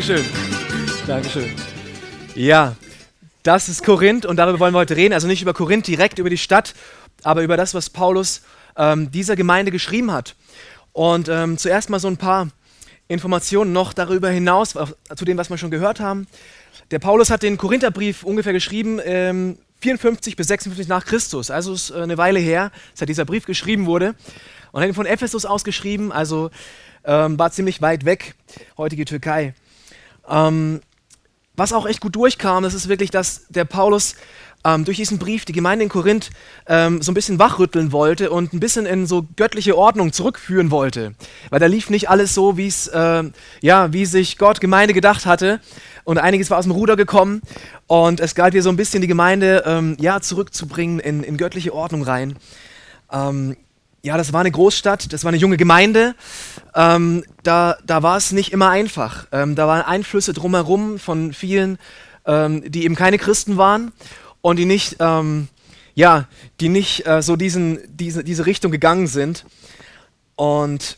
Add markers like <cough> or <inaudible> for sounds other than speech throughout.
Dankeschön. Dankeschön. Ja, das ist Korinth und darüber wollen wir heute reden. Also nicht über Korinth direkt, über die Stadt, aber über das, was Paulus ähm, dieser Gemeinde geschrieben hat. Und ähm, zuerst mal so ein paar Informationen noch darüber hinaus, zu dem, was wir schon gehört haben. Der Paulus hat den Korintherbrief ungefähr geschrieben, ähm, 54 bis 56 nach Christus. Also ist äh, eine Weile her, seit dieser Brief geschrieben wurde. Und hat ihn von Ephesus aus geschrieben, also ähm, war ziemlich weit weg, heutige Türkei. Ähm, was auch echt gut durchkam, das ist wirklich, dass der Paulus ähm, durch diesen Brief die Gemeinde in Korinth ähm, so ein bisschen wachrütteln wollte und ein bisschen in so göttliche Ordnung zurückführen wollte. Weil da lief nicht alles so, wie es, äh, ja, wie sich Gott Gemeinde gedacht hatte. Und einiges war aus dem Ruder gekommen. Und es galt hier so ein bisschen die Gemeinde, ähm, ja, zurückzubringen in, in göttliche Ordnung rein. Ja, das war eine Großstadt, das war eine junge Gemeinde. Ähm, da, da war es nicht immer einfach. Ähm, da waren Einflüsse drumherum von vielen, ähm, die eben keine Christen waren und die nicht, ähm, ja, die nicht äh, so diesen, diese, diese Richtung gegangen sind. Und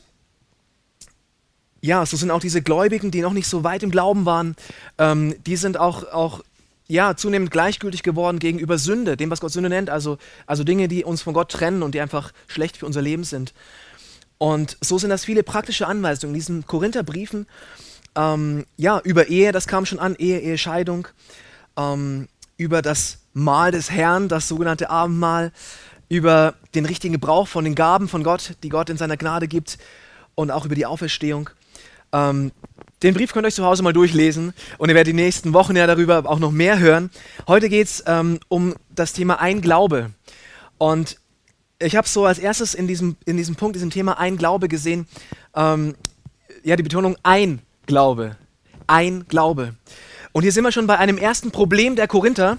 ja, so sind auch diese Gläubigen, die noch nicht so weit im Glauben waren, ähm, die sind auch, auch ja, zunehmend gleichgültig geworden gegenüber Sünde, dem, was Gott Sünde nennt, also, also Dinge, die uns von Gott trennen und die einfach schlecht für unser Leben sind. Und so sind das viele praktische Anweisungen in diesen Korintherbriefen. Ähm, ja, über Ehe, das kam schon an, Ehe, Ehescheidung, ähm, über das Mahl des Herrn, das sogenannte Abendmahl, über den richtigen Gebrauch von den Gaben von Gott, die Gott in seiner Gnade gibt und auch über die Auferstehung. Ähm, den Brief könnt ihr euch zu Hause mal durchlesen und ihr werdet die nächsten Wochen ja darüber auch noch mehr hören. Heute geht es ähm, um das Thema Ein Glaube. Und ich habe so als erstes in diesem, in diesem Punkt, diesem Thema Ein Glaube gesehen, ähm, ja, die Betonung Ein Glaube. Ein Glaube. Und hier sind wir schon bei einem ersten Problem der Korinther,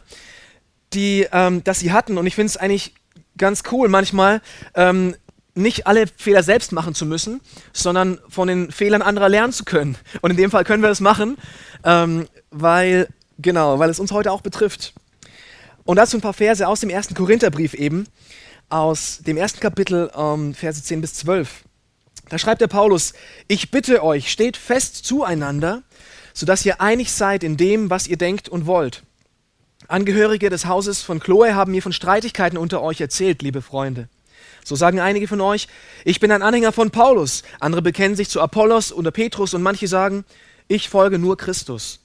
die, ähm, das sie hatten. Und ich finde es eigentlich ganz cool, manchmal ähm, nicht alle Fehler selbst machen zu müssen, sondern von den Fehlern anderer lernen zu können. Und in dem Fall können wir das machen, ähm, weil, genau, weil es uns heute auch betrifft. Und dazu ein paar Verse aus dem ersten Korintherbrief eben, aus dem ersten Kapitel, ähm, Verse 10 bis 12. Da schreibt der Paulus, ich bitte euch, steht fest zueinander, sodass ihr einig seid in dem, was ihr denkt und wollt. Angehörige des Hauses von Chloe haben mir von Streitigkeiten unter euch erzählt, liebe Freunde. So sagen einige von euch, ich bin ein Anhänger von Paulus, andere bekennen sich zu Apollos oder Petrus und manche sagen, ich folge nur Christus.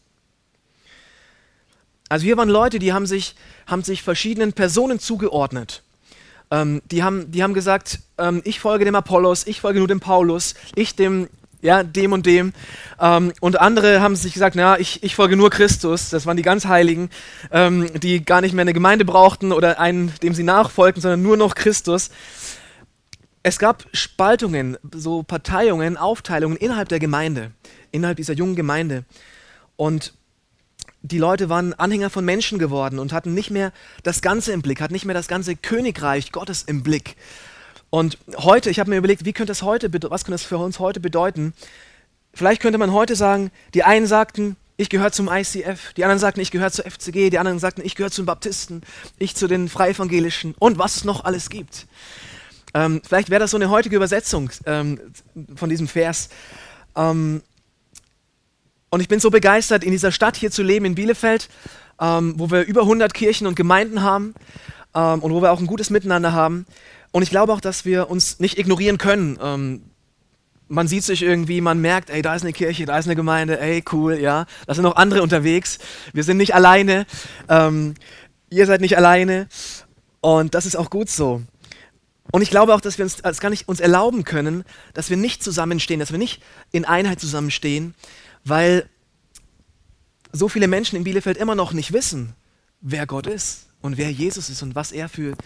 Also hier waren Leute, die haben sich, haben sich verschiedenen Personen zugeordnet. Ähm, die, haben, die haben gesagt, ähm, ich folge dem Apollos, ich folge nur dem Paulus, ich dem ja, dem und dem. Ähm, und andere haben sich gesagt, na, ich, ich folge nur Christus. Das waren die ganz Heiligen, ähm, die gar nicht mehr eine Gemeinde brauchten oder einen, dem sie nachfolgten, sondern nur noch Christus. Es gab Spaltungen, so Parteiungen, Aufteilungen innerhalb der Gemeinde, innerhalb dieser jungen Gemeinde. Und die Leute waren Anhänger von Menschen geworden und hatten nicht mehr das Ganze im Blick, hatten nicht mehr das ganze Königreich Gottes im Blick. Und heute, ich habe mir überlegt, wie könnte das heute, was könnte das für uns heute bedeuten? Vielleicht könnte man heute sagen, die einen sagten, ich gehöre zum ICF, die anderen sagten, ich gehöre zur FCG, die anderen sagten, ich gehöre zum Baptisten, ich zu den Freievangelischen und was es noch alles gibt. Ähm, vielleicht wäre das so eine heutige Übersetzung ähm, von diesem Vers. Ähm, und ich bin so begeistert, in dieser Stadt hier zu leben, in Bielefeld, ähm, wo wir über 100 Kirchen und Gemeinden haben ähm, und wo wir auch ein gutes Miteinander haben. Und ich glaube auch, dass wir uns nicht ignorieren können. Ähm, man sieht sich irgendwie, man merkt, ey, da ist eine Kirche, da ist eine Gemeinde, ey, cool, ja. Da sind noch andere unterwegs. Wir sind nicht alleine. Ihr seid nicht alleine. Und das ist auch gut so. Und ich glaube auch, dass wir uns das gar nicht uns erlauben können, dass wir nicht zusammenstehen, dass wir nicht in Einheit zusammenstehen, weil so viele Menschen in Bielefeld immer noch nicht wissen, wer Gott ist und wer Jesus ist und was er für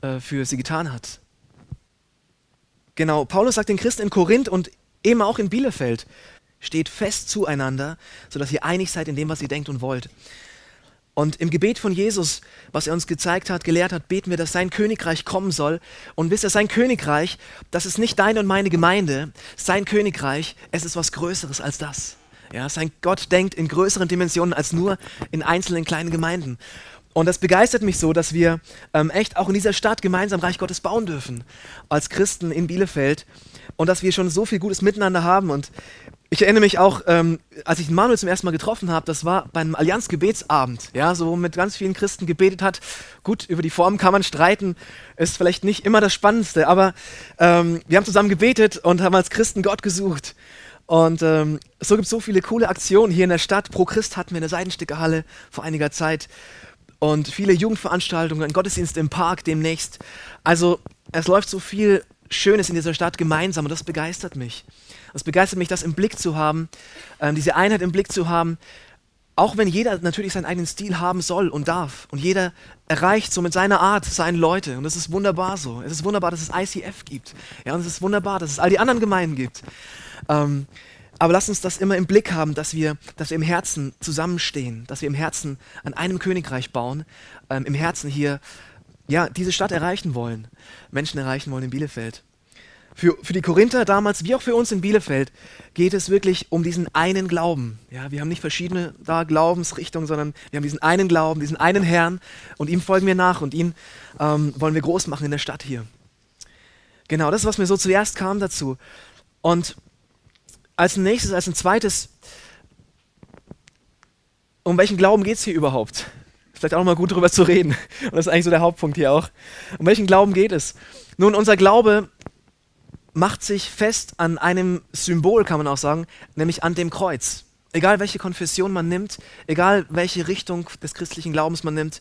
äh, für sie getan hat. Genau, Paulus sagt den Christen in Korinth und eben auch in Bielefeld, steht fest zueinander, sodass ihr einig seid in dem, was ihr denkt und wollt. Und im Gebet von Jesus, was er uns gezeigt hat, gelehrt hat, beten wir, dass sein Königreich kommen soll. Und wisst ihr, sein Königreich, das ist nicht deine und meine Gemeinde. Sein Königreich, es ist was Größeres als das. Ja, sein Gott denkt in größeren Dimensionen als nur in einzelnen kleinen Gemeinden. Und das begeistert mich so, dass wir ähm, echt auch in dieser Stadt gemeinsam Reich Gottes bauen dürfen, als Christen in Bielefeld. Und dass wir schon so viel Gutes miteinander haben. Und ich erinnere mich auch, ähm, als ich Manuel zum ersten Mal getroffen habe, das war beim Allianz-Gebetsabend, ja, so mit ganz vielen Christen gebetet hat. Gut, über die Form kann man streiten, ist vielleicht nicht immer das Spannendste, aber ähm, wir haben zusammen gebetet und haben als Christen Gott gesucht. Und ähm, so gibt es so viele coole Aktionen hier in der Stadt. Pro Christ hatten wir eine Seidenstickerhalle vor einiger Zeit und viele Jugendveranstaltungen, ein Gottesdienst im Park demnächst. Also es läuft so viel Schönes in dieser Stadt gemeinsam und das begeistert mich. Es begeistert mich, das im Blick zu haben, äh, diese Einheit im Blick zu haben, auch wenn jeder natürlich seinen eigenen Stil haben soll und darf. Und jeder erreicht so mit seiner Art seine Leute. Und das ist wunderbar so. Es ist wunderbar, dass es ICF gibt. Ja, und es ist wunderbar, dass es all die anderen Gemeinden gibt. Ähm, aber lass uns das immer im Blick haben, dass wir, dass wir im Herzen zusammenstehen, dass wir im Herzen an einem Königreich bauen, ähm, im Herzen hier ja, diese Stadt erreichen wollen, Menschen erreichen wollen in Bielefeld. Für, für die Korinther damals, wie auch für uns in Bielefeld, geht es wirklich um diesen einen Glauben. Ja, wir haben nicht verschiedene da Glaubensrichtungen, sondern wir haben diesen einen Glauben, diesen einen Herrn und ihm folgen wir nach und ihn ähm, wollen wir groß machen in der Stadt hier. Genau, das ist, was mir so zuerst kam dazu. Und als nächstes, als ein zweites, um welchen Glauben geht es hier überhaupt? Vielleicht auch mal gut darüber zu reden. Und das ist eigentlich so der Hauptpunkt hier auch. Um welchen Glauben geht es? Nun, unser Glaube macht sich fest an einem Symbol, kann man auch sagen, nämlich an dem Kreuz. Egal welche Konfession man nimmt, egal welche Richtung des christlichen Glaubens man nimmt,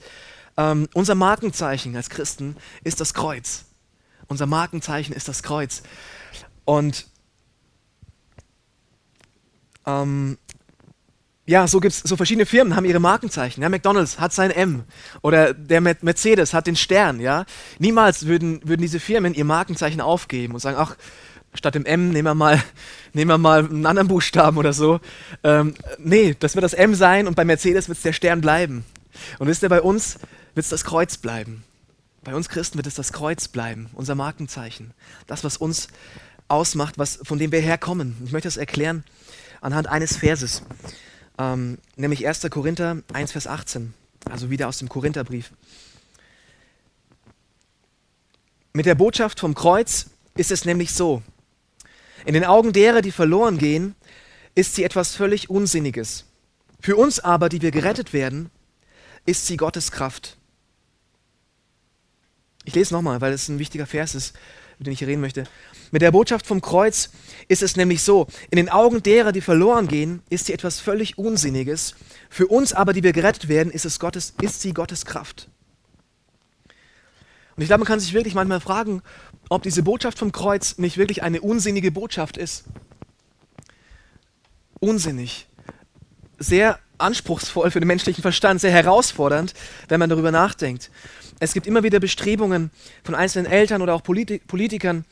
ähm, unser Markenzeichen als Christen ist das Kreuz. Unser Markenzeichen ist das Kreuz. Und ähm, ja, so gibt es so verschiedene Firmen, haben ihre Markenzeichen. Ja, McDonalds hat sein M oder der Mercedes hat den Stern. Ja, niemals würden, würden diese Firmen ihr Markenzeichen aufgeben und sagen, ach, statt dem M nehmen wir mal, <laughs> nehmen wir mal einen anderen Buchstaben oder so. Ähm, nee, das wird das M sein und bei Mercedes wird es der Stern bleiben. Und wisst ihr, bei uns wird es das Kreuz bleiben. Bei uns Christen wird es das Kreuz bleiben, unser Markenzeichen. Das, was uns ausmacht, was, von dem wir herkommen. Ich möchte das erklären anhand eines Verses ähm, nämlich 1. Korinther 1, Vers 18, also wieder aus dem Korintherbrief. Mit der Botschaft vom Kreuz ist es nämlich so, in den Augen derer, die verloren gehen, ist sie etwas völlig Unsinniges. Für uns aber, die wir gerettet werden, ist sie Gottes Kraft. Ich lese nochmal, weil es ein wichtiger Vers ist, über den ich reden möchte. Mit der Botschaft vom Kreuz ist es nämlich so, in den Augen derer, die verloren gehen, ist sie etwas völlig Unsinniges. Für uns aber, die wir gerettet werden, ist, es Gottes, ist sie Gottes Kraft. Und ich glaube, man kann sich wirklich manchmal fragen, ob diese Botschaft vom Kreuz nicht wirklich eine unsinnige Botschaft ist. Unsinnig. Sehr anspruchsvoll für den menschlichen Verstand, sehr herausfordernd, wenn man darüber nachdenkt. Es gibt immer wieder Bestrebungen von einzelnen Eltern oder auch Politik Politikern,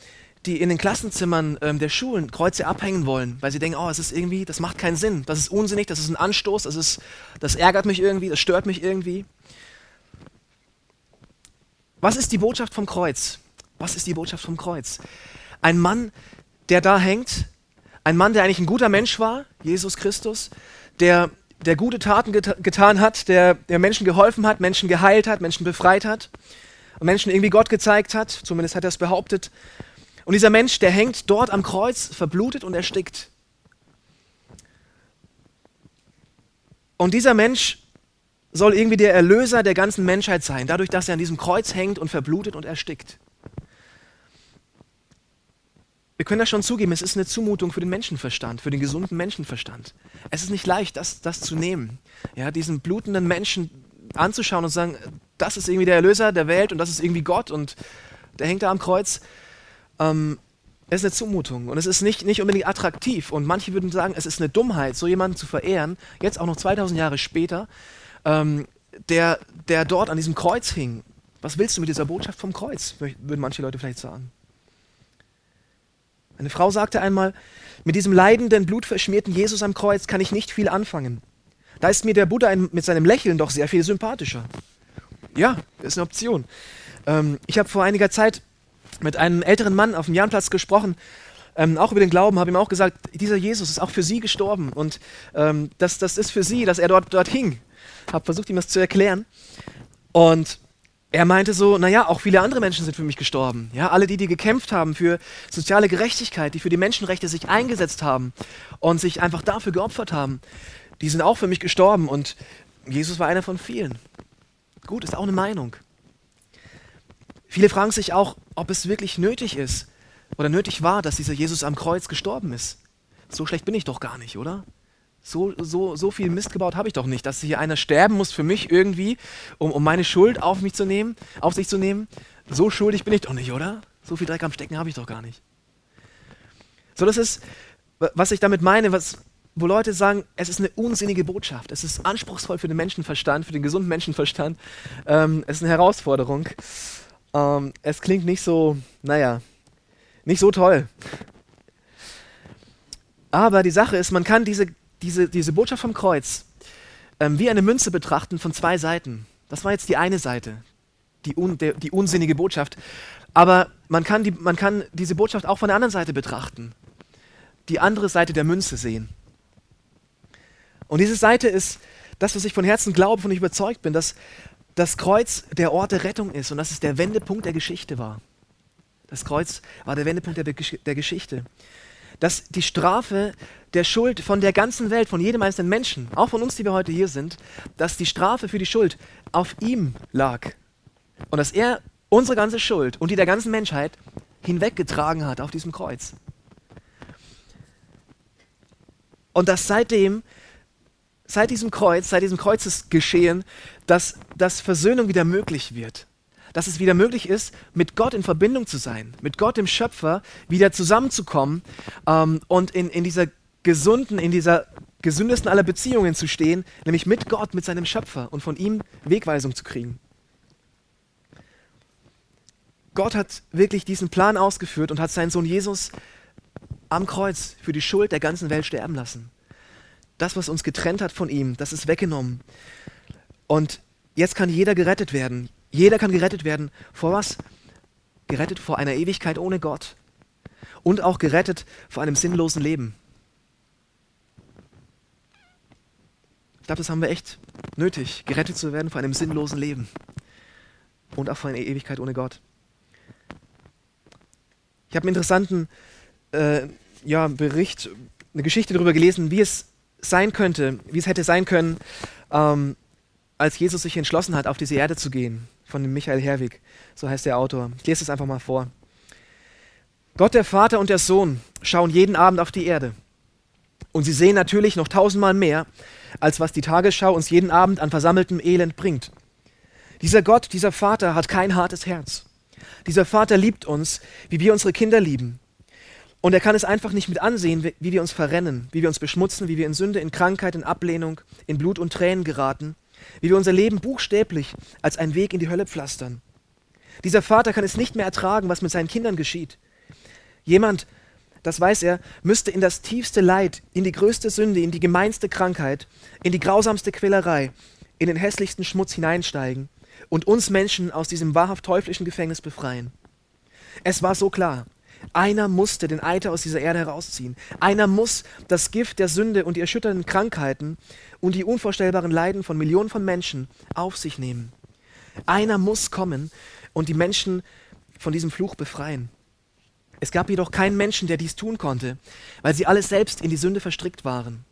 die in den Klassenzimmern ähm, der Schulen Kreuze abhängen wollen, weil sie denken, oh, es ist irgendwie, das macht keinen Sinn, das ist unsinnig, das ist ein Anstoß, das, ist, das ärgert mich irgendwie, das stört mich irgendwie. Was ist die Botschaft vom Kreuz? Was ist die Botschaft vom Kreuz? Ein Mann, der da hängt, ein Mann, der eigentlich ein guter Mensch war, Jesus Christus, der, der gute Taten get getan hat, der, der Menschen geholfen hat, Menschen geheilt hat, Menschen befreit hat und Menschen irgendwie Gott gezeigt hat, zumindest hat er es behauptet. Und dieser Mensch, der hängt dort am Kreuz, verblutet und erstickt. Und dieser Mensch soll irgendwie der Erlöser der ganzen Menschheit sein, dadurch, dass er an diesem Kreuz hängt und verblutet und erstickt. Wir können das schon zugeben, es ist eine Zumutung für den Menschenverstand, für den gesunden Menschenverstand. Es ist nicht leicht, das, das zu nehmen. Ja, diesen blutenden Menschen anzuschauen und zu sagen, das ist irgendwie der Erlöser der Welt und das ist irgendwie Gott und der hängt da am Kreuz ähm, es ist eine Zumutung und es ist nicht, nicht unbedingt attraktiv. Und manche würden sagen, es ist eine Dummheit, so jemanden zu verehren, jetzt auch noch 2000 Jahre später, ähm, der, der dort an diesem Kreuz hing. Was willst du mit dieser Botschaft vom Kreuz, würden manche Leute vielleicht sagen. Eine Frau sagte einmal, mit diesem leidenden, blutverschmierten Jesus am Kreuz kann ich nicht viel anfangen. Da ist mir der Buddha mit seinem Lächeln doch sehr viel sympathischer. Ja, das ist eine Option. Ähm, ich habe vor einiger Zeit mit einem älteren Mann auf dem Jahnplatz gesprochen, ähm, auch über den Glauben, habe ihm auch gesagt, dieser Jesus ist auch für sie gestorben und ähm, das, das ist für sie, dass er dort, dort hing. Habe versucht, ihm das zu erklären. Und er meinte so, naja, auch viele andere Menschen sind für mich gestorben. Ja, alle die, die gekämpft haben für soziale Gerechtigkeit, die für die Menschenrechte sich eingesetzt haben und sich einfach dafür geopfert haben, die sind auch für mich gestorben und Jesus war einer von vielen. Gut, ist auch eine Meinung. Viele fragen sich auch, ob es wirklich nötig ist oder nötig war, dass dieser Jesus am Kreuz gestorben ist. So schlecht bin ich doch gar nicht, oder? So, so, so viel Mist gebaut habe ich doch nicht, dass hier einer sterben muss für mich irgendwie, um, um meine Schuld auf mich zu nehmen, auf sich zu nehmen. So schuldig bin ich doch nicht, oder? So viel Dreck am Stecken habe ich doch gar nicht. So, das ist, was ich damit meine, was, wo Leute sagen, es ist eine unsinnige Botschaft, es ist anspruchsvoll für den Menschenverstand, für den gesunden Menschenverstand, ähm, es ist eine Herausforderung. Ähm, es klingt nicht so, naja, nicht so toll. Aber die Sache ist, man kann diese diese, diese Botschaft vom Kreuz ähm, wie eine Münze betrachten von zwei Seiten. Das war jetzt die eine Seite, die, un, der, die unsinnige Botschaft. Aber man kann, die, man kann diese Botschaft auch von der anderen Seite betrachten. Die andere Seite der Münze sehen. Und diese Seite ist das, was ich von Herzen glaube, von ich überzeugt bin, dass das Kreuz der Ort der Rettung ist und dass es der Wendepunkt der Geschichte war. Das Kreuz war der Wendepunkt der, der Geschichte dass die Strafe der Schuld von der ganzen Welt, von jedem einzelnen Menschen, auch von uns, die wir heute hier sind, dass die Strafe für die Schuld auf ihm lag. Und dass er unsere ganze Schuld und die der ganzen Menschheit hinweggetragen hat auf diesem Kreuz. Und dass seitdem, seit diesem Kreuz, seit diesem Kreuzesgeschehen, dass, dass Versöhnung wieder möglich wird dass es wieder möglich ist, mit Gott in Verbindung zu sein, mit Gott, dem Schöpfer, wieder zusammenzukommen ähm, und in, in dieser gesunden, in dieser gesündesten aller Beziehungen zu stehen, nämlich mit Gott, mit seinem Schöpfer und von ihm Wegweisung zu kriegen. Gott hat wirklich diesen Plan ausgeführt und hat seinen Sohn Jesus am Kreuz für die Schuld der ganzen Welt sterben lassen. Das, was uns getrennt hat von ihm, das ist weggenommen. Und jetzt kann jeder gerettet werden. Jeder kann gerettet werden. Vor was? Gerettet vor einer Ewigkeit ohne Gott. Und auch gerettet vor einem sinnlosen Leben. Ich glaube, das haben wir echt nötig, gerettet zu werden vor einem sinnlosen Leben. Und auch vor einer Ewigkeit ohne Gott. Ich habe einen interessanten äh, ja, Bericht, eine Geschichte darüber gelesen, wie es sein könnte, wie es hätte sein können, ähm, als Jesus sich entschlossen hat, auf diese Erde zu gehen von dem Michael Herwig, so heißt der Autor. Ich lese es einfach mal vor. Gott der Vater und der Sohn schauen jeden Abend auf die Erde. Und sie sehen natürlich noch tausendmal mehr, als was die Tagesschau uns jeden Abend an versammeltem Elend bringt. Dieser Gott, dieser Vater hat kein hartes Herz. Dieser Vater liebt uns, wie wir unsere Kinder lieben. Und er kann es einfach nicht mit ansehen, wie wir uns verrennen, wie wir uns beschmutzen, wie wir in Sünde, in Krankheit, in Ablehnung, in Blut und Tränen geraten wie wir unser Leben buchstäblich als einen Weg in die Hölle pflastern. Dieser Vater kann es nicht mehr ertragen, was mit seinen Kindern geschieht. Jemand, das weiß er, müsste in das tiefste Leid, in die größte Sünde, in die gemeinste Krankheit, in die grausamste Quälerei, in den hässlichsten Schmutz hineinsteigen und uns Menschen aus diesem wahrhaft teuflischen Gefängnis befreien. Es war so klar. Einer musste den Eiter aus dieser Erde herausziehen. Einer muss das Gift der Sünde und die erschütternden Krankheiten und die unvorstellbaren Leiden von Millionen von Menschen auf sich nehmen. Einer muss kommen und die Menschen von diesem Fluch befreien. Es gab jedoch keinen Menschen, der dies tun konnte, weil sie alle selbst in die Sünde verstrickt waren.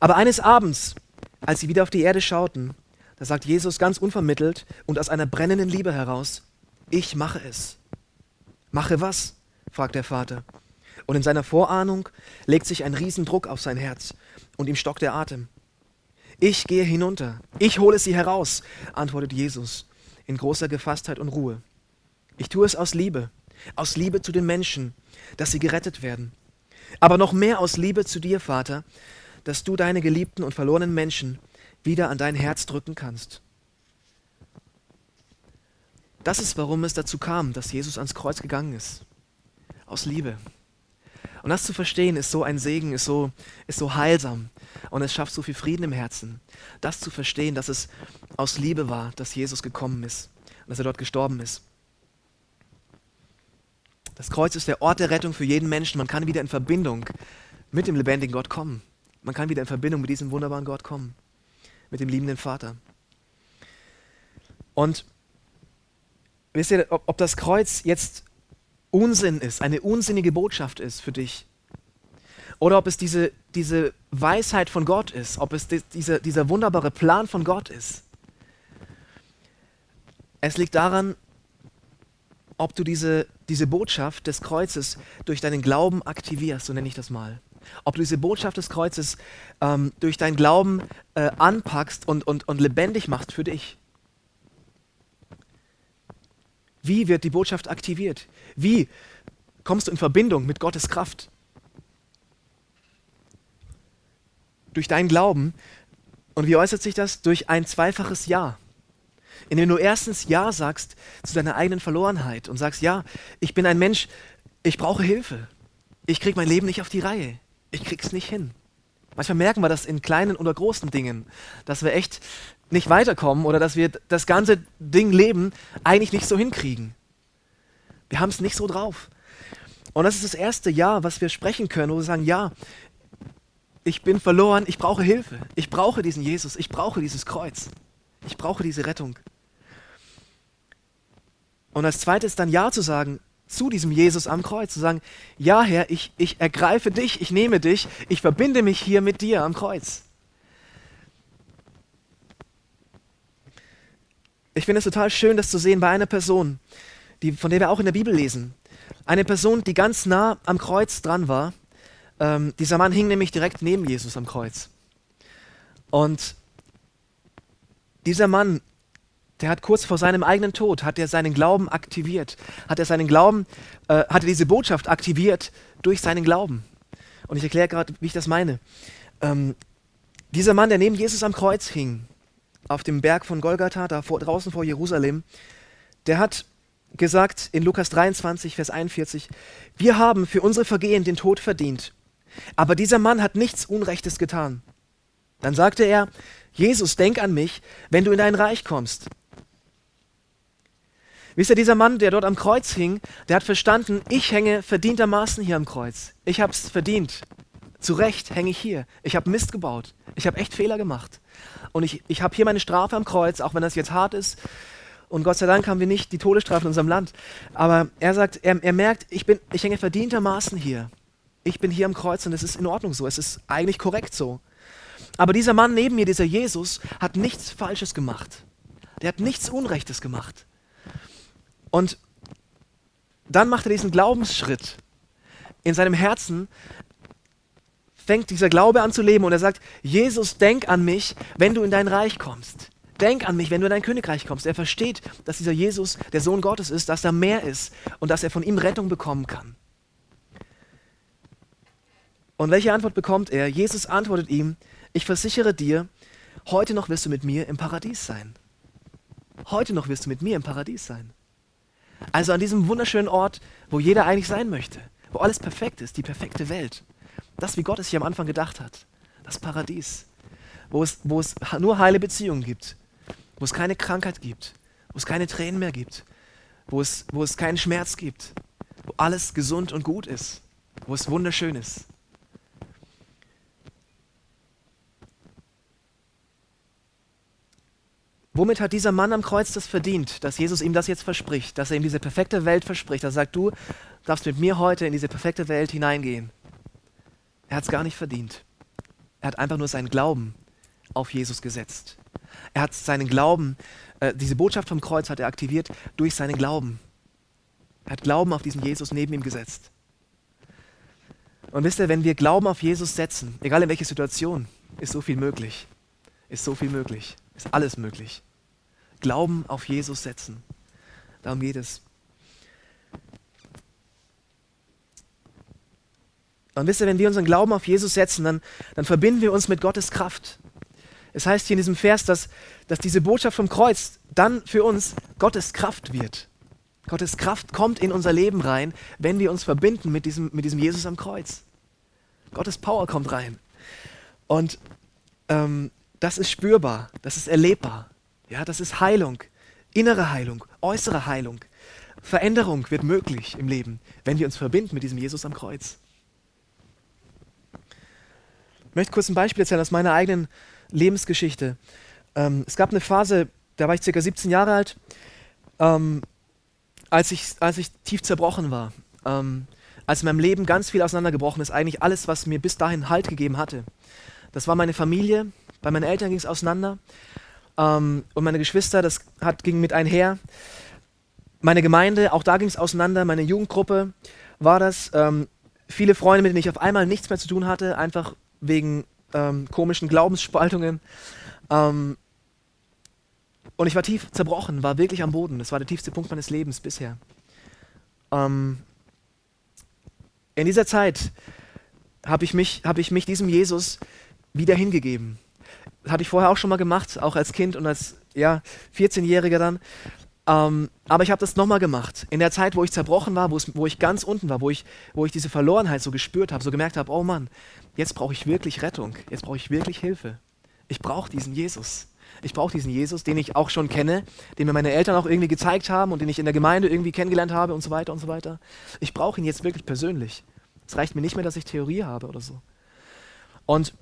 Aber eines Abends, als sie wieder auf die Erde schauten, da sagt Jesus ganz unvermittelt und aus einer brennenden Liebe heraus, ich mache es. Mache was? fragt der Vater. Und in seiner Vorahnung legt sich ein Riesendruck auf sein Herz und ihm stockt der Atem. Ich gehe hinunter, ich hole sie heraus, antwortet Jesus in großer Gefasstheit und Ruhe. Ich tue es aus Liebe, aus Liebe zu den Menschen, dass sie gerettet werden. Aber noch mehr aus Liebe zu dir, Vater, dass du deine geliebten und verlorenen Menschen wieder an dein Herz drücken kannst. Das ist, warum es dazu kam, dass Jesus ans Kreuz gegangen ist. Aus Liebe. Und das zu verstehen ist so ein Segen, ist so, ist so heilsam und es schafft so viel Frieden im Herzen. Das zu verstehen, dass es aus Liebe war, dass Jesus gekommen ist und dass er dort gestorben ist. Das Kreuz ist der Ort der Rettung für jeden Menschen. Man kann wieder in Verbindung mit dem lebendigen Gott kommen. Man kann wieder in Verbindung mit diesem wunderbaren Gott kommen, mit dem liebenden Vater. Und wisst ihr, ob, ob das Kreuz jetzt Unsinn ist, eine unsinnige Botschaft ist für dich, oder ob es diese, diese Weisheit von Gott ist, ob es die, diese, dieser wunderbare Plan von Gott ist. Es liegt daran, ob du diese, diese Botschaft des Kreuzes durch deinen Glauben aktivierst, so nenne ich das mal. Ob du diese Botschaft des Kreuzes ähm, durch deinen Glauben äh, anpackst und, und, und lebendig machst für dich. Wie wird die Botschaft aktiviert? Wie kommst du in Verbindung mit Gottes Kraft? Durch deinen Glauben. Und wie äußert sich das? Durch ein zweifaches Ja. Indem du erstens Ja sagst zu deiner eigenen Verlorenheit und sagst, ja, ich bin ein Mensch, ich brauche Hilfe. Ich kriege mein Leben nicht auf die Reihe. Ich krieg's nicht hin. Manchmal merken wir das in kleinen oder großen Dingen, dass wir echt nicht weiterkommen oder dass wir das ganze Ding Leben eigentlich nicht so hinkriegen. Wir haben es nicht so drauf. Und das ist das erste Ja, was wir sprechen können, wo wir sagen, ja, ich bin verloren, ich brauche Hilfe, ich brauche diesen Jesus, ich brauche dieses Kreuz, ich brauche diese Rettung. Und als zweites dann Ja zu sagen zu diesem Jesus am Kreuz, zu sagen, ja Herr, ich, ich ergreife dich, ich nehme dich, ich verbinde mich hier mit dir am Kreuz. Ich finde es total schön, das zu sehen bei einer Person, die, von der wir auch in der Bibel lesen. Eine Person, die ganz nah am Kreuz dran war. Ähm, dieser Mann hing nämlich direkt neben Jesus am Kreuz. Und dieser Mann, der hat kurz vor seinem eigenen Tod, hat er seinen Glauben aktiviert, hat er seinen Glauben, äh, hat er diese Botschaft aktiviert durch seinen Glauben. Und ich erkläre gerade, wie ich das meine. Ähm, dieser Mann, der neben Jesus am Kreuz hing, auf dem Berg von Golgatha, da vor, draußen vor Jerusalem, der hat gesagt in Lukas 23, Vers 41, wir haben für unsere Vergehen den Tod verdient, aber dieser Mann hat nichts Unrechtes getan. Dann sagte er, Jesus, denk an mich, wenn du in dein Reich kommst. Wisst ihr, dieser Mann, der dort am Kreuz hing, der hat verstanden, ich hänge verdientermaßen hier am Kreuz. Ich habe es verdient. Zu Recht hänge ich hier. Ich habe Mist gebaut. Ich habe echt Fehler gemacht. Und ich, ich habe hier meine Strafe am Kreuz, auch wenn das jetzt hart ist. Und Gott sei Dank haben wir nicht die Todesstrafe in unserem Land. Aber er sagt, er, er merkt, ich, bin, ich hänge verdientermaßen hier. Ich bin hier am Kreuz und es ist in Ordnung so. Es ist eigentlich korrekt so. Aber dieser Mann neben mir, dieser Jesus, hat nichts Falsches gemacht. Der hat nichts Unrechtes gemacht. Und dann macht er diesen Glaubensschritt. In seinem Herzen fängt dieser Glaube an zu leben und er sagt, Jesus, denk an mich, wenn du in dein Reich kommst. Denk an mich, wenn du in dein Königreich kommst. Er versteht, dass dieser Jesus der Sohn Gottes ist, dass da mehr ist und dass er von ihm Rettung bekommen kann. Und welche Antwort bekommt er? Jesus antwortet ihm, ich versichere dir, heute noch wirst du mit mir im Paradies sein. Heute noch wirst du mit mir im Paradies sein. Also an diesem wunderschönen Ort, wo jeder eigentlich sein möchte, wo alles perfekt ist, die perfekte Welt. Das, wie Gott es sich am Anfang gedacht hat. Das Paradies. Wo es, wo es nur heile Beziehungen gibt. Wo es keine Krankheit gibt. Wo es keine Tränen mehr gibt. Wo es, wo es keinen Schmerz gibt. Wo alles gesund und gut ist. Wo es wunderschön ist. Womit hat dieser Mann am Kreuz das verdient, dass Jesus ihm das jetzt verspricht, dass er ihm diese perfekte Welt verspricht, er sagt, du darfst mit mir heute in diese perfekte Welt hineingehen. Er hat es gar nicht verdient. Er hat einfach nur seinen Glauben auf Jesus gesetzt. Er hat seinen Glauben, äh, diese Botschaft vom Kreuz hat er aktiviert durch seinen Glauben. Er hat Glauben auf diesen Jesus neben ihm gesetzt. Und wisst ihr, wenn wir Glauben auf Jesus setzen, egal in welche Situation, ist so viel möglich. Ist so viel möglich. Ist alles möglich. Glauben auf Jesus setzen. Darum geht es. Und wisst ihr, wenn wir unseren Glauben auf Jesus setzen, dann, dann verbinden wir uns mit Gottes Kraft. Es heißt hier in diesem Vers, dass, dass diese Botschaft vom Kreuz dann für uns Gottes Kraft wird. Gottes Kraft kommt in unser Leben rein, wenn wir uns verbinden mit diesem, mit diesem Jesus am Kreuz. Gottes Power kommt rein. Und ähm, das ist spürbar, das ist erlebbar. Ja, das ist Heilung, innere Heilung, äußere Heilung. Veränderung wird möglich im Leben, wenn wir uns verbinden mit diesem Jesus am Kreuz. Ich möchte kurz ein Beispiel erzählen aus meiner eigenen Lebensgeschichte. Ähm, es gab eine Phase, da war ich circa 17 Jahre alt. Ähm, als ich, als ich tief zerbrochen war, ähm, als in meinem Leben ganz viel auseinandergebrochen ist, eigentlich alles, was mir bis dahin Halt gegeben hatte. Das war meine Familie, bei meinen Eltern ging es auseinander ähm, und meine Geschwister, das hat, ging mit einher. Meine Gemeinde, auch da ging es auseinander, meine Jugendgruppe war das. Ähm, viele Freunde, mit denen ich auf einmal nichts mehr zu tun hatte, einfach wegen ähm, komischen Glaubensspaltungen. Ähm, und ich war tief zerbrochen, war wirklich am Boden. Das war der tiefste Punkt meines Lebens bisher. Ähm, in dieser Zeit habe ich, hab ich mich diesem Jesus wieder hingegeben. Das hatte ich vorher auch schon mal gemacht, auch als Kind und als ja, 14-Jähriger dann. Ähm, aber ich habe das nochmal gemacht. In der Zeit, wo ich zerbrochen war, wo ich ganz unten war, wo ich, wo ich diese Verlorenheit so gespürt habe, so gemerkt habe, oh Mann, jetzt brauche ich wirklich Rettung, jetzt brauche ich wirklich Hilfe. Ich brauche diesen Jesus. Ich brauche diesen Jesus, den ich auch schon kenne, den mir meine Eltern auch irgendwie gezeigt haben und den ich in der Gemeinde irgendwie kennengelernt habe und so weiter und so weiter. Ich brauche ihn jetzt wirklich persönlich. Es reicht mir nicht mehr, dass ich Theorie habe oder so. Und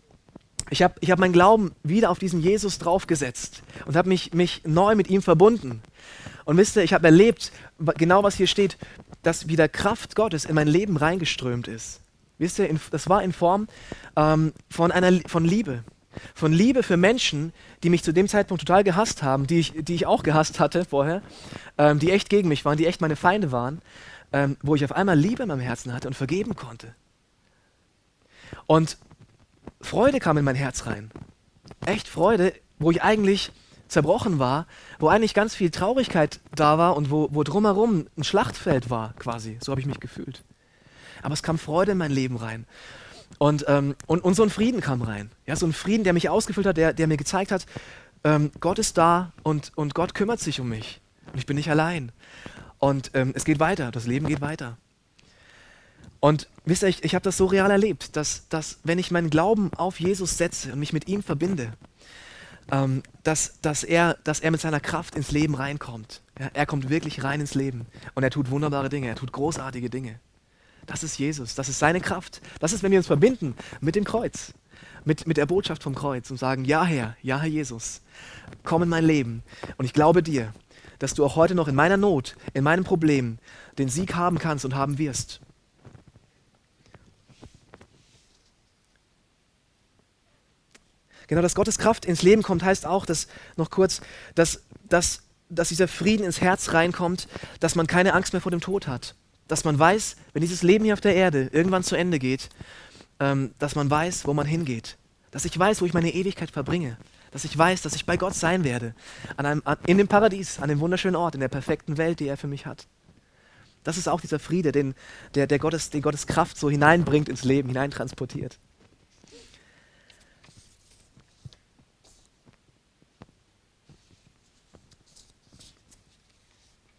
ich habe ich hab meinen Glauben wieder auf diesen Jesus draufgesetzt und habe mich, mich neu mit ihm verbunden. Und wisst ihr, ich habe erlebt, genau was hier steht, dass wieder Kraft Gottes in mein Leben reingeströmt ist. Wisst ihr, in, das war in Form ähm, von, einer, von Liebe. Von Liebe für Menschen, die mich zu dem Zeitpunkt total gehasst haben, die ich, die ich auch gehasst hatte vorher, ähm, die echt gegen mich waren, die echt meine Feinde waren, ähm, wo ich auf einmal Liebe in meinem Herzen hatte und vergeben konnte. Und Freude kam in mein Herz rein. Echt Freude, wo ich eigentlich zerbrochen war, wo eigentlich ganz viel Traurigkeit da war und wo, wo drumherum ein Schlachtfeld war, quasi. So habe ich mich gefühlt. Aber es kam Freude in mein Leben rein. Und, ähm, und, und so ein Frieden kam rein. Ja, so ein Frieden, der mich ausgefüllt hat, der, der mir gezeigt hat, ähm, Gott ist da und, und Gott kümmert sich um mich. Und ich bin nicht allein. Und ähm, es geht weiter, das Leben geht weiter. Und wisst ihr, ich, ich habe das so real erlebt, dass, dass wenn ich meinen Glauben auf Jesus setze und mich mit ihm verbinde, ähm, dass, dass, er, dass er mit seiner Kraft ins Leben reinkommt. Ja, er kommt wirklich rein ins Leben und er tut wunderbare Dinge, er tut großartige Dinge. Das ist Jesus, das ist seine Kraft. Das ist, wenn wir uns verbinden mit dem Kreuz, mit, mit der Botschaft vom Kreuz und sagen, ja Herr, ja Herr Jesus, komm in mein Leben. Und ich glaube dir, dass du auch heute noch in meiner Not, in meinem Problem den Sieg haben kannst und haben wirst. Genau, dass Gottes Kraft ins Leben kommt, heißt auch, dass, noch kurz, dass, dass, dass dieser Frieden ins Herz reinkommt, dass man keine Angst mehr vor dem Tod hat. Dass man weiß, wenn dieses Leben hier auf der Erde irgendwann zu Ende geht, ähm, dass man weiß, wo man hingeht. Dass ich weiß, wo ich meine Ewigkeit verbringe. Dass ich weiß, dass ich bei Gott sein werde. An einem, an, in dem Paradies, an dem wunderschönen Ort, in der perfekten Welt, die er für mich hat. Das ist auch dieser Friede, den, der, der Gottes, den Gottes Kraft so hineinbringt ins Leben, hineintransportiert.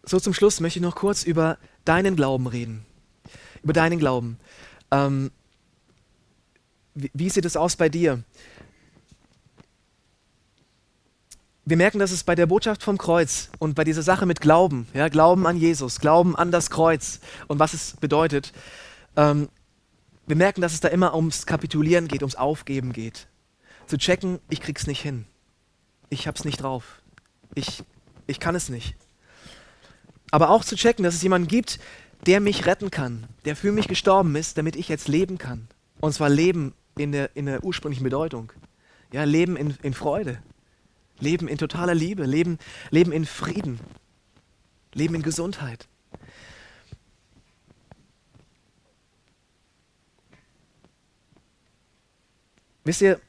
So zum Schluss möchte ich noch kurz über deinen Glauben reden. Über deinen Glauben. Ähm, wie, wie sieht es aus bei dir? wir merken, dass es bei der Botschaft vom Kreuz und bei dieser Sache mit Glauben, ja, Glauben an Jesus, Glauben an das Kreuz und was es bedeutet, ähm, wir merken, dass es da immer ums Kapitulieren geht, ums Aufgeben geht. Zu checken, ich krieg's nicht hin. Ich hab's nicht drauf. Ich, ich kann es nicht. Aber auch zu checken, dass es jemanden gibt, der mich retten kann, der für mich gestorben ist, damit ich jetzt leben kann. Und zwar leben in der, in der ursprünglichen Bedeutung. Ja, leben in, in Freude. Leben in totaler Liebe. Leben, leben in Frieden. Leben in Gesundheit. Wisst ihr,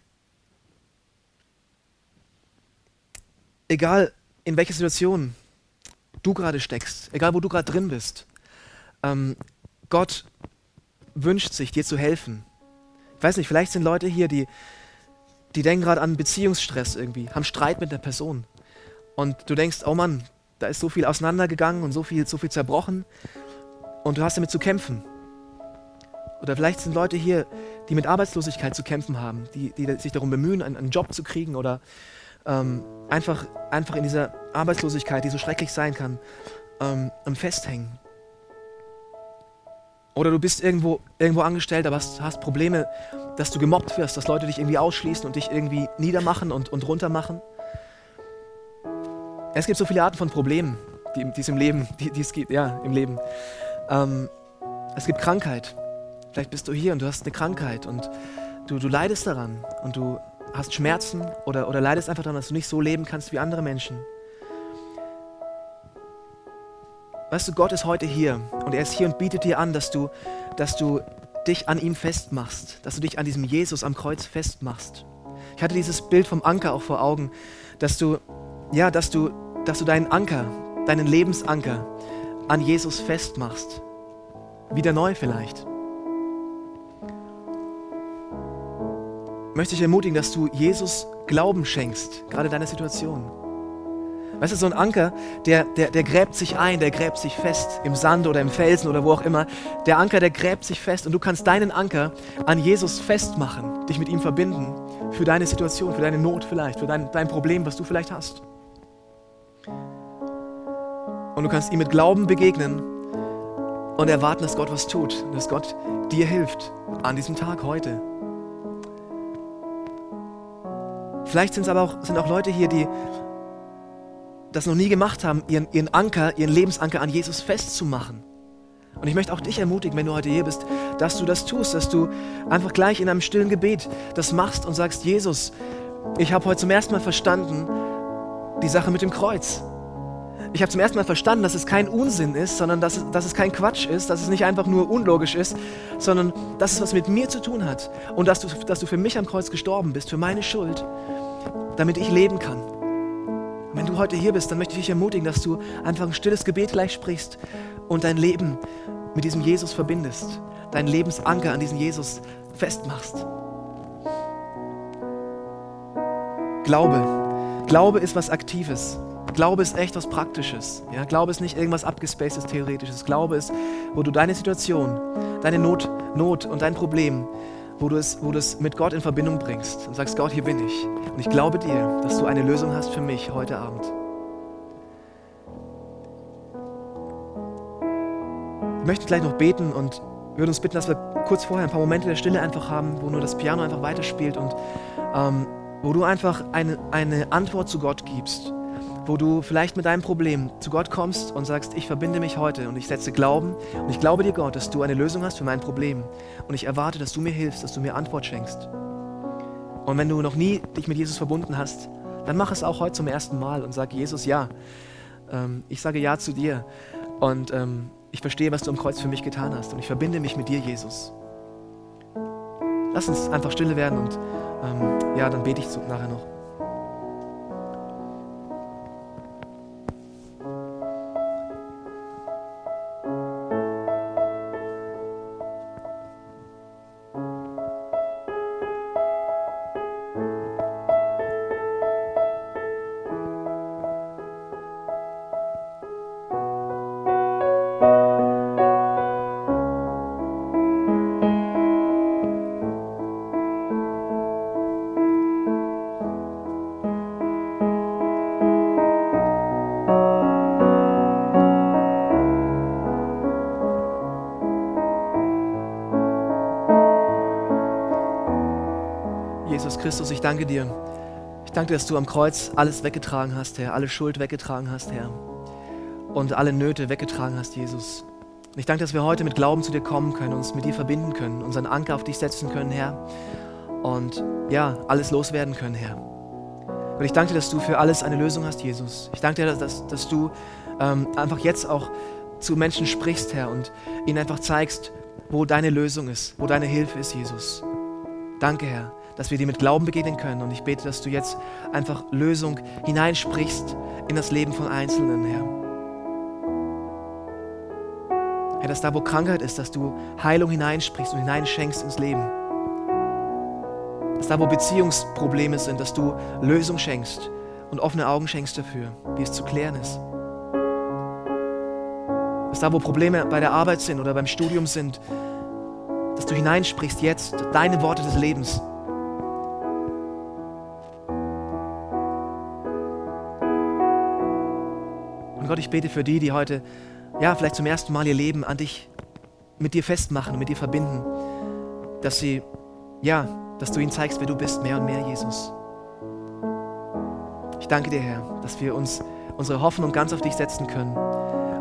egal in welcher Situation du gerade steckst, egal wo du gerade drin bist, ähm, Gott wünscht sich, dir zu helfen. Ich weiß nicht, vielleicht sind Leute hier, die, die denken gerade an Beziehungsstress irgendwie, haben Streit mit der Person. Und du denkst, oh Mann, da ist so viel auseinandergegangen und so viel, so viel zerbrochen und du hast damit zu kämpfen. Oder vielleicht sind Leute hier, die mit Arbeitslosigkeit zu kämpfen haben, die, die sich darum bemühen, einen, einen Job zu kriegen oder ähm, einfach, einfach in dieser Arbeitslosigkeit, die so schrecklich sein kann, ähm, festhängen. Oder du bist irgendwo, irgendwo angestellt, aber hast, hast Probleme, dass du gemobbt wirst, dass Leute dich irgendwie ausschließen und dich irgendwie niedermachen und, und runtermachen. Es gibt so viele Arten von Problemen, die, die es im Leben, die, die es gibt, ja, im Leben. Ähm, es gibt Krankheit. Vielleicht bist du hier und du hast eine Krankheit und du, du leidest daran und du hast Schmerzen oder, oder leidest einfach daran, dass du nicht so leben kannst wie andere Menschen. Weißt du, Gott ist heute hier und er ist hier und bietet dir an, dass du, dass du dich an ihm festmachst, dass du dich an diesem Jesus am Kreuz festmachst. Ich hatte dieses Bild vom Anker auch vor Augen, dass du, ja, dass du, dass du deinen Anker, deinen Lebensanker an Jesus festmachst. Wieder neu vielleicht. Möchte ich ermutigen, dass du Jesus Glauben schenkst, gerade deiner Situation. Weißt du, so ein Anker, der, der, der gräbt sich ein, der gräbt sich fest im Sand oder im Felsen oder wo auch immer. Der Anker, der gräbt sich fest und du kannst deinen Anker an Jesus festmachen, dich mit ihm verbinden für deine Situation, für deine Not vielleicht, für dein, dein Problem, was du vielleicht hast. Und du kannst ihm mit Glauben begegnen und erwarten, dass Gott was tut, dass Gott dir hilft an diesem Tag heute. Vielleicht sind es aber auch, sind auch Leute hier, die das noch nie gemacht haben, ihren, ihren Anker, ihren Lebensanker an Jesus festzumachen. Und ich möchte auch dich ermutigen, wenn du heute hier bist, dass du das tust, dass du einfach gleich in einem stillen Gebet das machst und sagst, Jesus, ich habe heute zum ersten Mal verstanden die Sache mit dem Kreuz. Ich habe zum ersten Mal verstanden, dass es kein Unsinn ist, sondern dass es, dass es kein Quatsch ist, dass es nicht einfach nur unlogisch ist, sondern dass es was mit mir zu tun hat und dass du, dass du für mich am Kreuz gestorben bist, für meine Schuld, damit ich leben kann. Wenn du heute hier bist, dann möchte ich dich ermutigen, dass du einfach ein stilles Gebet gleich sprichst und dein Leben mit diesem Jesus verbindest, deinen Lebensanker an diesen Jesus festmachst. Glaube. Glaube ist was Aktives. Glaube ist echt was Praktisches. Ja? Glaube ist nicht irgendwas abgespacedes, Theoretisches. Glaube ist, wo du deine Situation, deine Not, Not und dein Problem wo du, es, wo du es mit Gott in Verbindung bringst und sagst, Gott, hier bin ich. Und ich glaube dir, dass du eine Lösung hast für mich heute Abend. Ich möchte gleich noch beten und würde uns bitten, dass wir kurz vorher ein paar Momente der Stille einfach haben, wo nur das Piano einfach weiterspielt und ähm, wo du einfach eine, eine Antwort zu Gott gibst wo du vielleicht mit deinem Problem zu Gott kommst und sagst, ich verbinde mich heute und ich setze Glauben und ich glaube dir Gott, dass du eine Lösung hast für mein Problem und ich erwarte, dass du mir hilfst, dass du mir Antwort schenkst. Und wenn du noch nie dich mit Jesus verbunden hast, dann mach es auch heute zum ersten Mal und sag Jesus ja. Ähm, ich sage ja zu dir und ähm, ich verstehe, was du am Kreuz für mich getan hast und ich verbinde mich mit dir, Jesus. Lass uns einfach stille werden und ähm, ja, dann bete ich nachher noch. Christus, ich danke dir. Ich danke dir, dass du am Kreuz alles weggetragen hast, Herr, alle Schuld weggetragen hast, Herr. Und alle Nöte weggetragen hast, Jesus. Und ich danke, dass wir heute mit Glauben zu dir kommen können, uns mit dir verbinden können, unseren Anker auf dich setzen können, Herr. Und ja, alles loswerden können, Herr. Und ich danke dir, dass du für alles eine Lösung hast, Jesus. Ich danke dir, dass, dass du ähm, einfach jetzt auch zu Menschen sprichst, Herr, und ihnen einfach zeigst, wo deine Lösung ist, wo deine Hilfe ist, Jesus. Danke, Herr dass wir dir mit Glauben begegnen können. Und ich bete, dass du jetzt einfach Lösung hineinsprichst in das Leben von Einzelnen, Herr. Herr, dass da, wo Krankheit ist, dass du Heilung hineinsprichst und hineinschenkst ins Leben. Dass da, wo Beziehungsprobleme sind, dass du Lösung schenkst und offene Augen schenkst dafür, wie es zu klären ist. Dass da, wo Probleme bei der Arbeit sind oder beim Studium sind, dass du hineinsprichst jetzt deine Worte des Lebens. Und Gott, ich bete für die, die heute, ja, vielleicht zum ersten Mal ihr Leben an dich, mit dir festmachen mit dir verbinden, dass sie, ja, dass du ihnen zeigst, wer du bist, mehr und mehr, Jesus. Ich danke dir, Herr, dass wir uns unsere Hoffnung ganz auf dich setzen können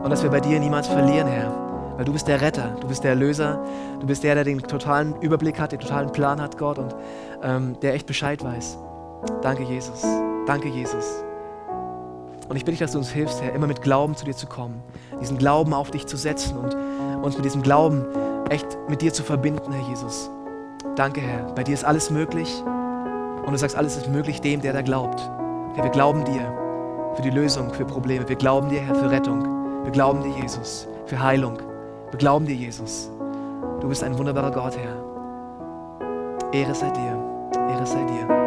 und dass wir bei dir niemals verlieren, Herr. Weil du bist der Retter, du bist der Erlöser, du bist der, der den totalen Überblick hat, den totalen Plan hat, Gott, und ähm, der echt Bescheid weiß. Danke, Jesus. Danke, Jesus. Und ich bitte dich, dass du uns hilfst, Herr, immer mit Glauben zu dir zu kommen, diesen Glauben auf dich zu setzen und uns mit diesem Glauben echt mit dir zu verbinden, Herr Jesus. Danke, Herr. Bei dir ist alles möglich und du sagst, alles ist möglich dem, der da glaubt. Herr, wir glauben dir für die Lösung für Probleme. Wir glauben dir, Herr, für Rettung. Wir glauben dir, Jesus, für Heilung. Wir glauben dir, Jesus. Du bist ein wunderbarer Gott, Herr. Ehre sei dir. Ehre sei dir.